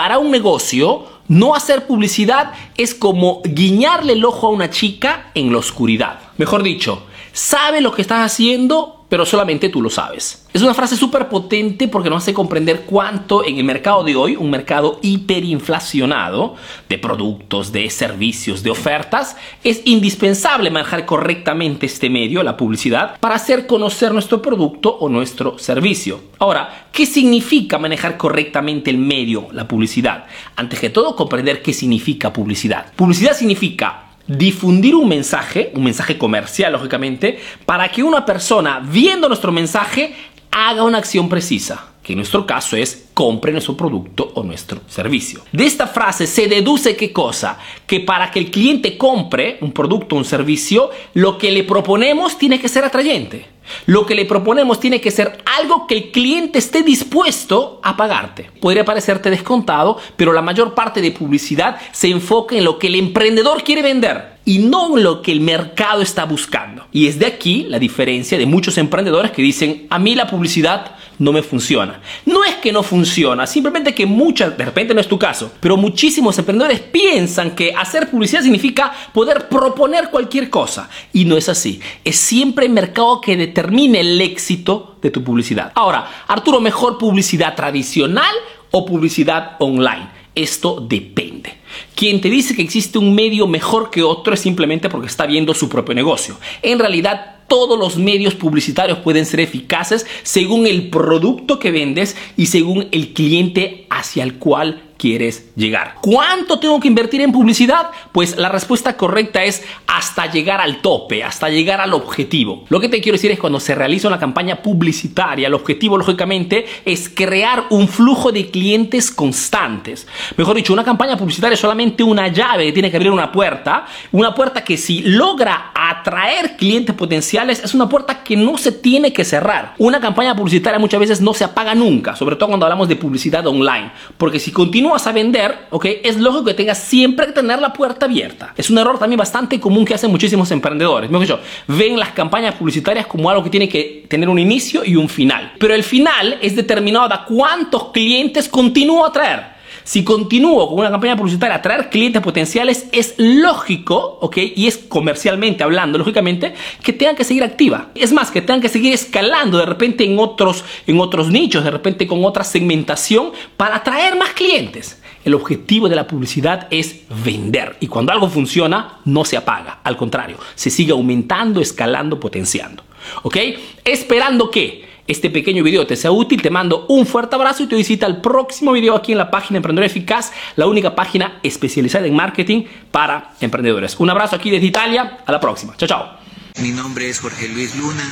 para un negocio, no hacer publicidad es como guiñarle el ojo a una chica en la oscuridad. Mejor dicho, sabe lo que estás haciendo, pero solamente tú lo sabes. Es una frase súper potente porque nos hace comprender cuánto en el mercado de hoy, un mercado hiperinflacionado de productos, de servicios, de ofertas, es indispensable manejar correctamente este medio, la publicidad, para hacer conocer nuestro producto o nuestro servicio. Ahora, ¿qué significa manejar correctamente el medio, la publicidad? Antes que todo, comprender qué significa publicidad. Publicidad significa difundir un mensaje, un mensaje comercial lógicamente, para que una persona viendo nuestro mensaje haga una acción precisa, en nuestro caso es compre nuestro producto o nuestro servicio. De esta frase se deduce qué cosa? Que para que el cliente compre un producto o un servicio, lo que le proponemos tiene que ser atrayente. Lo que le proponemos tiene que ser algo que el cliente esté dispuesto a pagarte. Podría parecerte descontado, pero la mayor parte de publicidad se enfoca en lo que el emprendedor quiere vender y no en lo que el mercado está buscando. Y es de aquí la diferencia de muchos emprendedores que dicen, a mí la publicidad no me funciona. No es que no funciona, simplemente que muchas, de repente no es tu caso, pero muchísimos emprendedores piensan que hacer publicidad significa poder proponer cualquier cosa. Y no es así. Es siempre el mercado que determine el éxito de tu publicidad. Ahora, Arturo, ¿mejor publicidad tradicional o publicidad online? Esto depende. Quien te dice que existe un medio mejor que otro es simplemente porque está viendo su propio negocio. En realidad, todos los medios publicitarios pueden ser eficaces según el producto que vendes y según el cliente hacia el cual quieres llegar. ¿Cuánto tengo que invertir en publicidad? Pues la respuesta correcta es hasta llegar al tope, hasta llegar al objetivo. Lo que te quiero decir es cuando se realiza una campaña publicitaria, el objetivo lógicamente es crear un flujo de clientes constantes. Mejor dicho, una campaña publicitaria es solamente una llave que tiene que abrir una puerta, una puerta que si logra atraer clientes potenciales es una puerta que no se tiene que cerrar. Una campaña publicitaria muchas veces no se apaga nunca, sobre todo cuando hablamos de publicidad online, porque si continúa vas a vender, ¿ok? Es lógico que tengas siempre que tener la puerta abierta. Es un error también bastante común que hacen muchísimos emprendedores. Mejor dicho, ven las campañas publicitarias como algo que tiene que tener un inicio y un final. Pero el final es determinado a cuántos clientes continúo a traer. Si continúo con una campaña publicitaria a traer clientes potenciales, es lógico, ¿ok? Y es comercialmente hablando, lógicamente, que tengan que seguir activa. Es más, que tengan que seguir escalando de repente en otros, en otros nichos, de repente con otra segmentación para atraer más clientes. El objetivo de la publicidad es vender y cuando algo funciona no se apaga, al contrario, se sigue aumentando, escalando, potenciando. ¿Ok? Esperando que este pequeño video te sea útil, te mando un fuerte abrazo y te visita el próximo video aquí en la página Emprendedor Eficaz, la única página especializada en marketing para emprendedores. Un abrazo aquí desde Italia, a la próxima. Chao, chao. Mi nombre es Jorge Luis Luna,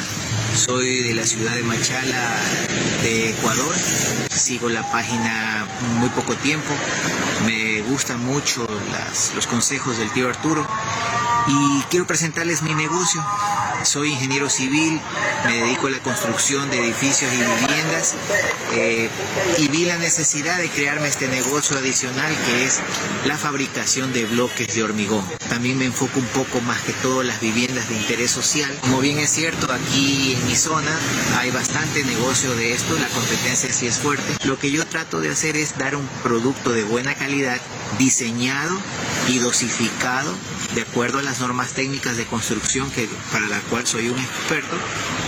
soy de la ciudad de Machala, de Ecuador. Sigo la página muy poco tiempo, me gustan mucho los consejos del tío Arturo y quiero presentarles mi negocio. Soy ingeniero civil, me dedico a la construcción de edificios y viviendas eh, y vi la necesidad de crearme este negocio adicional que es la fabricación de bloques de hormigón. También me enfoco un poco más que todo las viviendas de interés social. Como bien es cierto, aquí en mi zona hay bastante negocio de esto, la competencia sí es fuerte. Lo que yo trato de hacer es dar un producto de buena calidad, diseñado y dosificado de acuerdo a las normas técnicas de construcción que, para la cual soy un experto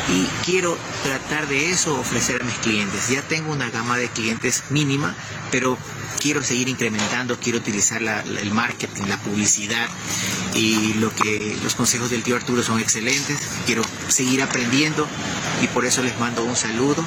y quiero tratar de eso ofrecer a mis clientes. Ya tengo una gama de clientes mínima, pero quiero seguir incrementando, quiero utilizar el marketing, la publicidad y lo que los consejos del tío Arturo son excelentes. Quiero seguir aprendiendo y por eso les mando un saludo.